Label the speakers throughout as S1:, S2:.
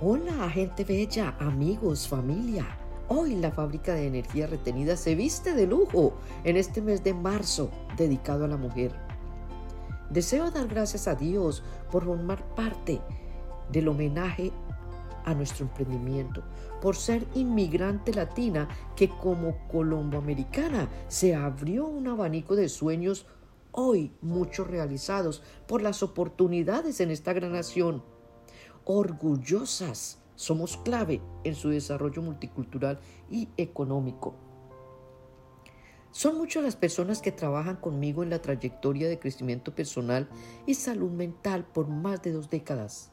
S1: Hola, gente bella, amigos, familia. Hoy la fábrica de energía retenida se viste de lujo en este mes de marzo dedicado a la mujer. Deseo dar gracias a Dios por formar parte del homenaje a nuestro emprendimiento, por ser inmigrante latina que como colomboamericana se abrió un abanico de sueños hoy muchos realizados por las oportunidades en esta gran nación orgullosas. Somos clave en su desarrollo multicultural y económico. Son muchas las personas que trabajan conmigo en la trayectoria de crecimiento personal y salud mental por más de dos décadas.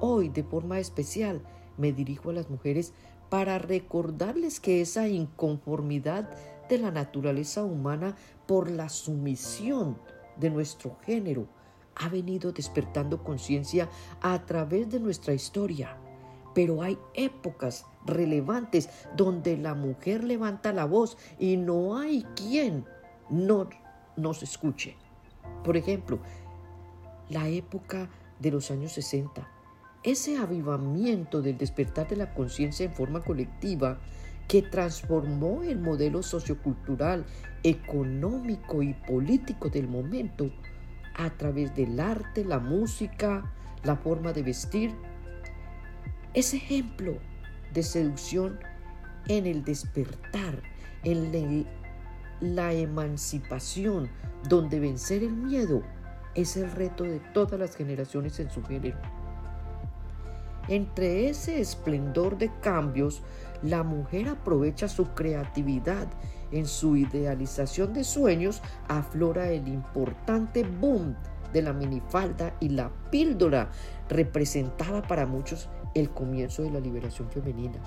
S1: Hoy, de forma especial, me dirijo a las mujeres para recordarles que esa inconformidad de la naturaleza humana por la sumisión de nuestro género ha venido despertando conciencia a través de nuestra historia. Pero hay épocas relevantes donde la mujer levanta la voz y no hay quien no nos escuche. Por ejemplo, la época de los años 60. Ese avivamiento del despertar de la conciencia en forma colectiva que transformó el modelo sociocultural, económico y político del momento a través del arte, la música, la forma de vestir. Es ejemplo de seducción en el despertar, en la emancipación, donde vencer el miedo es el reto de todas las generaciones en su género. Entre ese esplendor de cambios, la mujer aprovecha su creatividad. En su idealización de sueños aflora el importante boom de la minifalda y la píldora representaba para muchos el comienzo de la liberación femenina.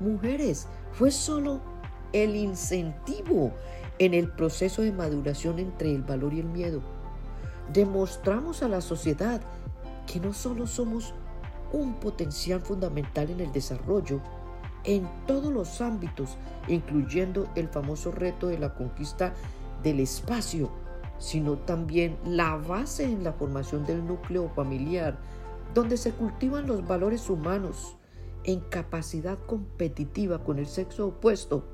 S1: Mujeres, fue solo el incentivo en el proceso de maduración entre el valor y el miedo. Demostramos a la sociedad que no solo somos un potencial fundamental en el desarrollo en todos los ámbitos, incluyendo el famoso reto de la conquista del espacio, sino también la base en la formación del núcleo familiar, donde se cultivan los valores humanos en capacidad competitiva con el sexo opuesto.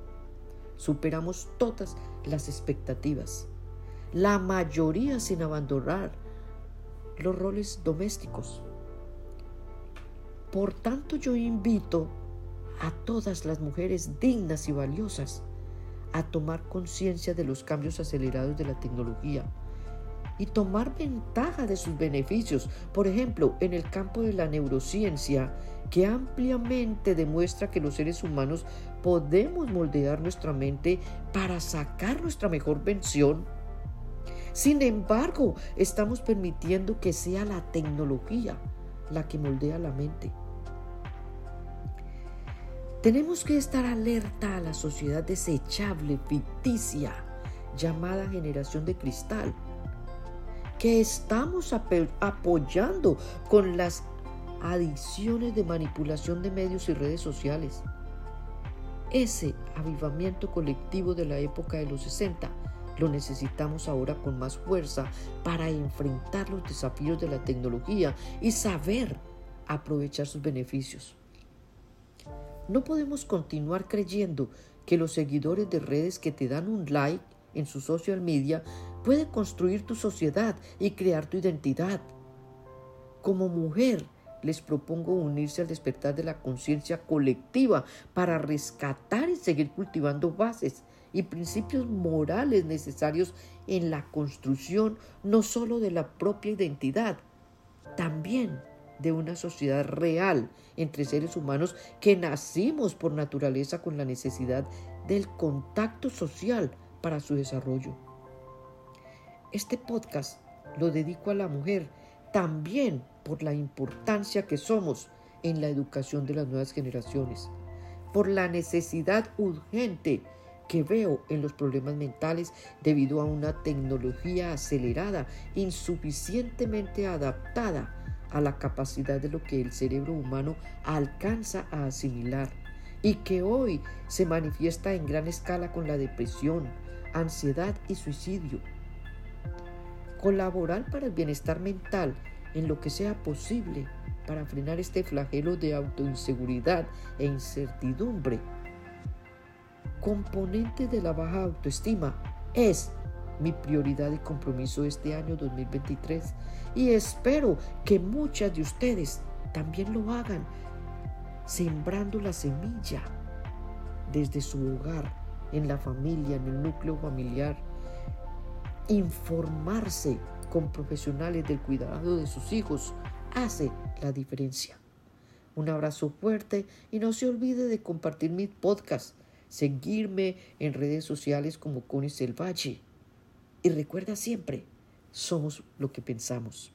S1: Superamos todas las expectativas, la mayoría sin abandonar los roles domésticos. Por tanto, yo invito a todas las mujeres dignas y valiosas a tomar conciencia de los cambios acelerados de la tecnología y tomar ventaja de sus beneficios, por ejemplo, en el campo de la neurociencia, que ampliamente demuestra que los seres humanos podemos moldear nuestra mente para sacar nuestra mejor versión. Sin embargo, estamos permitiendo que sea la tecnología la que moldea la mente. Tenemos que estar alerta a la sociedad desechable, ficticia, llamada generación de cristal, que estamos apoyando con las adiciones de manipulación de medios y redes sociales. Ese avivamiento colectivo de la época de los 60 lo necesitamos ahora con más fuerza para enfrentar los desafíos de la tecnología y saber aprovechar sus beneficios. No podemos continuar creyendo que los seguidores de redes que te dan un like en su social media puede construir tu sociedad y crear tu identidad. Como mujer, les propongo unirse al despertar de la conciencia colectiva para rescatar y seguir cultivando bases y principios morales necesarios en la construcción no sólo de la propia identidad, también de una sociedad real entre seres humanos que nacimos por naturaleza con la necesidad del contacto social para su desarrollo. Este podcast lo dedico a la mujer también por la importancia que somos en la educación de las nuevas generaciones, por la necesidad urgente que veo en los problemas mentales debido a una tecnología acelerada, insuficientemente adaptada a la capacidad de lo que el cerebro humano alcanza a asimilar y que hoy se manifiesta en gran escala con la depresión, ansiedad y suicidio. Colaborar para el bienestar mental en lo que sea posible para frenar este flagelo de autoinseguridad e incertidumbre. Componente de la baja autoestima es mi prioridad y compromiso este año 2023 y espero que muchas de ustedes también lo hagan, sembrando la semilla desde su hogar, en la familia, en el núcleo familiar, informarse con profesionales del cuidado de sus hijos hace la diferencia. Un abrazo fuerte y no se olvide de compartir mi podcast, seguirme en redes sociales como Conis El Valle. Y recuerda siempre, somos lo que pensamos.